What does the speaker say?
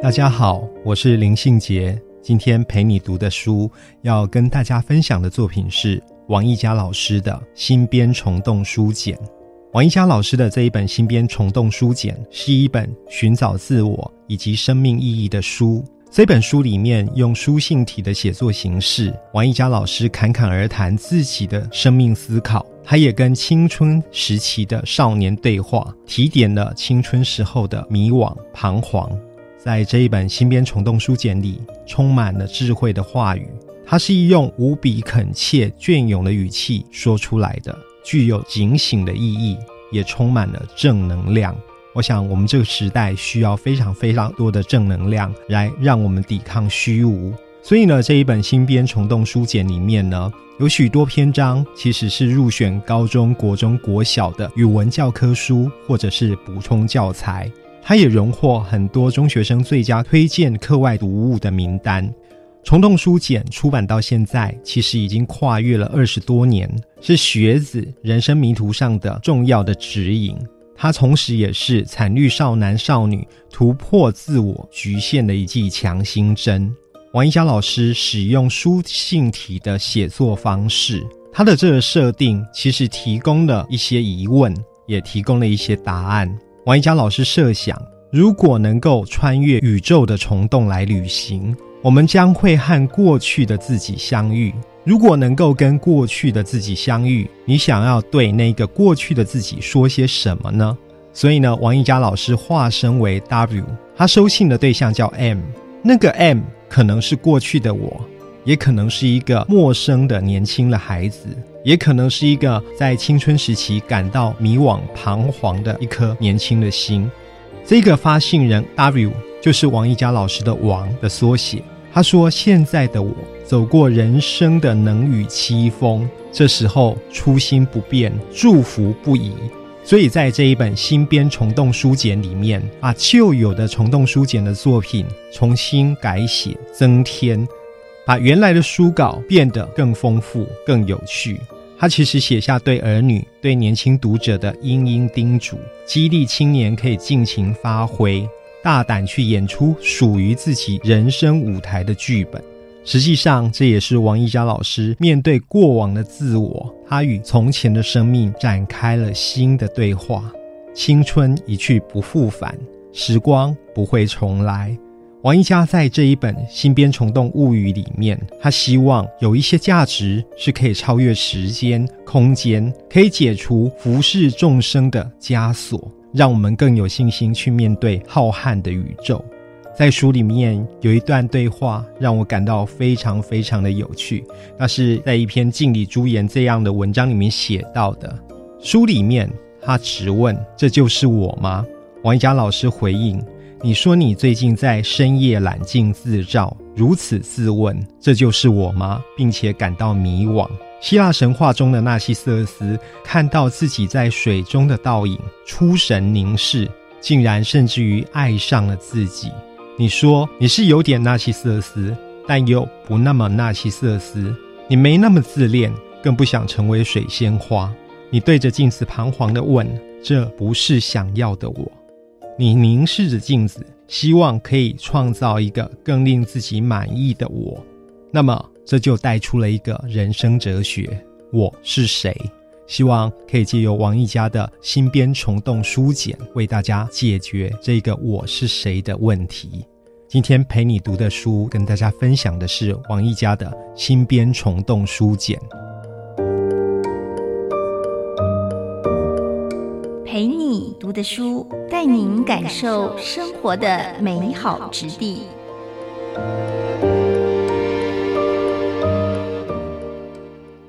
大家好，我是林信杰。今天陪你读的书，要跟大家分享的作品是王一佳老师的新编虫洞书简。王一佳老师的这一本新编虫洞书简，是一本寻找自我以及生命意义的书。这本书里面用书信体的写作形式，王一佳老师侃侃而谈自己的生命思考，他也跟青春时期的少年对话，提点了青春时候的迷惘、彷徨。在这一本新编虫洞书简里，充满了智慧的话语。它是用无比恳切、隽永的语气说出来的，具有警醒的意义，也充满了正能量。我想，我们这个时代需要非常非常多的正能量，来让我们抵抗虚无。所以呢，这一本新编虫洞书简里面呢，有许多篇章其实是入选高中国中国小的语文教科书，或者是补充教材。它也荣获很多中学生最佳推荐课外读物的名单。虫洞书简出版到现在，其实已经跨越了二十多年，是学子人生迷途上的重要的指引。它同时也是惨绿少男少女突破自我局限的一剂强心针。王一佳老师使用书信体的写作方式，他的这个设定其实提供了一些疑问，也提供了一些答案。王一佳老师设想，如果能够穿越宇宙的虫洞来旅行，我们将会和过去的自己相遇。如果能够跟过去的自己相遇，你想要对那个过去的自己说些什么呢？所以呢，王一佳老师化身为 W，他收信的对象叫 M，那个 M 可能是过去的我，也可能是一个陌生的年轻的孩子。也可能是一个在青春时期感到迷惘、彷徨的一颗年轻的心。这个发信人 W 就是王一佳老师的“王”的缩写。他说：“现在的我走过人生的能与凄风，这时候初心不变，祝福不移。所以在这一本新编虫洞书简里面，把旧有的虫洞书简的作品重新改写、增添，把原来的书稿变得更丰富、更有趣。”他其实写下对儿女、对年轻读者的殷殷叮嘱，激励青年可以尽情发挥，大胆去演出属于自己人生舞台的剧本。实际上，这也是王一佳老师面对过往的自我，他与从前的生命展开了新的对话。青春一去不复返，时光不会重来。王一佳在这一本新编《虫洞物语》里面，他希望有一些价值是可以超越时间、空间，可以解除浮世众生的枷锁，让我们更有信心去面对浩瀚的宇宙。在书里面有一段对话，让我感到非常非常的有趣。那是在一篇《敬礼朱颜》这样的文章里面写到的。书里面他直问：“这就是我吗？”王一佳老师回应。你说你最近在深夜揽镜自照，如此自问，这就是我吗？并且感到迷惘。希腊神话中的纳西瑟斯看到自己在水中的倒影，出神凝视，竟然甚至于爱上了自己。你说你是有点纳西瑟斯，但又不那么纳西瑟斯。你没那么自恋，更不想成为水仙花。你对着镜子彷徨地问：这不是想要的我。你凝视着镜子，希望可以创造一个更令自己满意的我。那么，这就带出了一个人生哲学：我是谁？希望可以借由王一家的新编虫洞书简，为大家解决这个“我是谁”的问题。今天陪你读的书，跟大家分享的是王一家的新编虫洞书简。陪你读的书，带您感受生活的美好质地。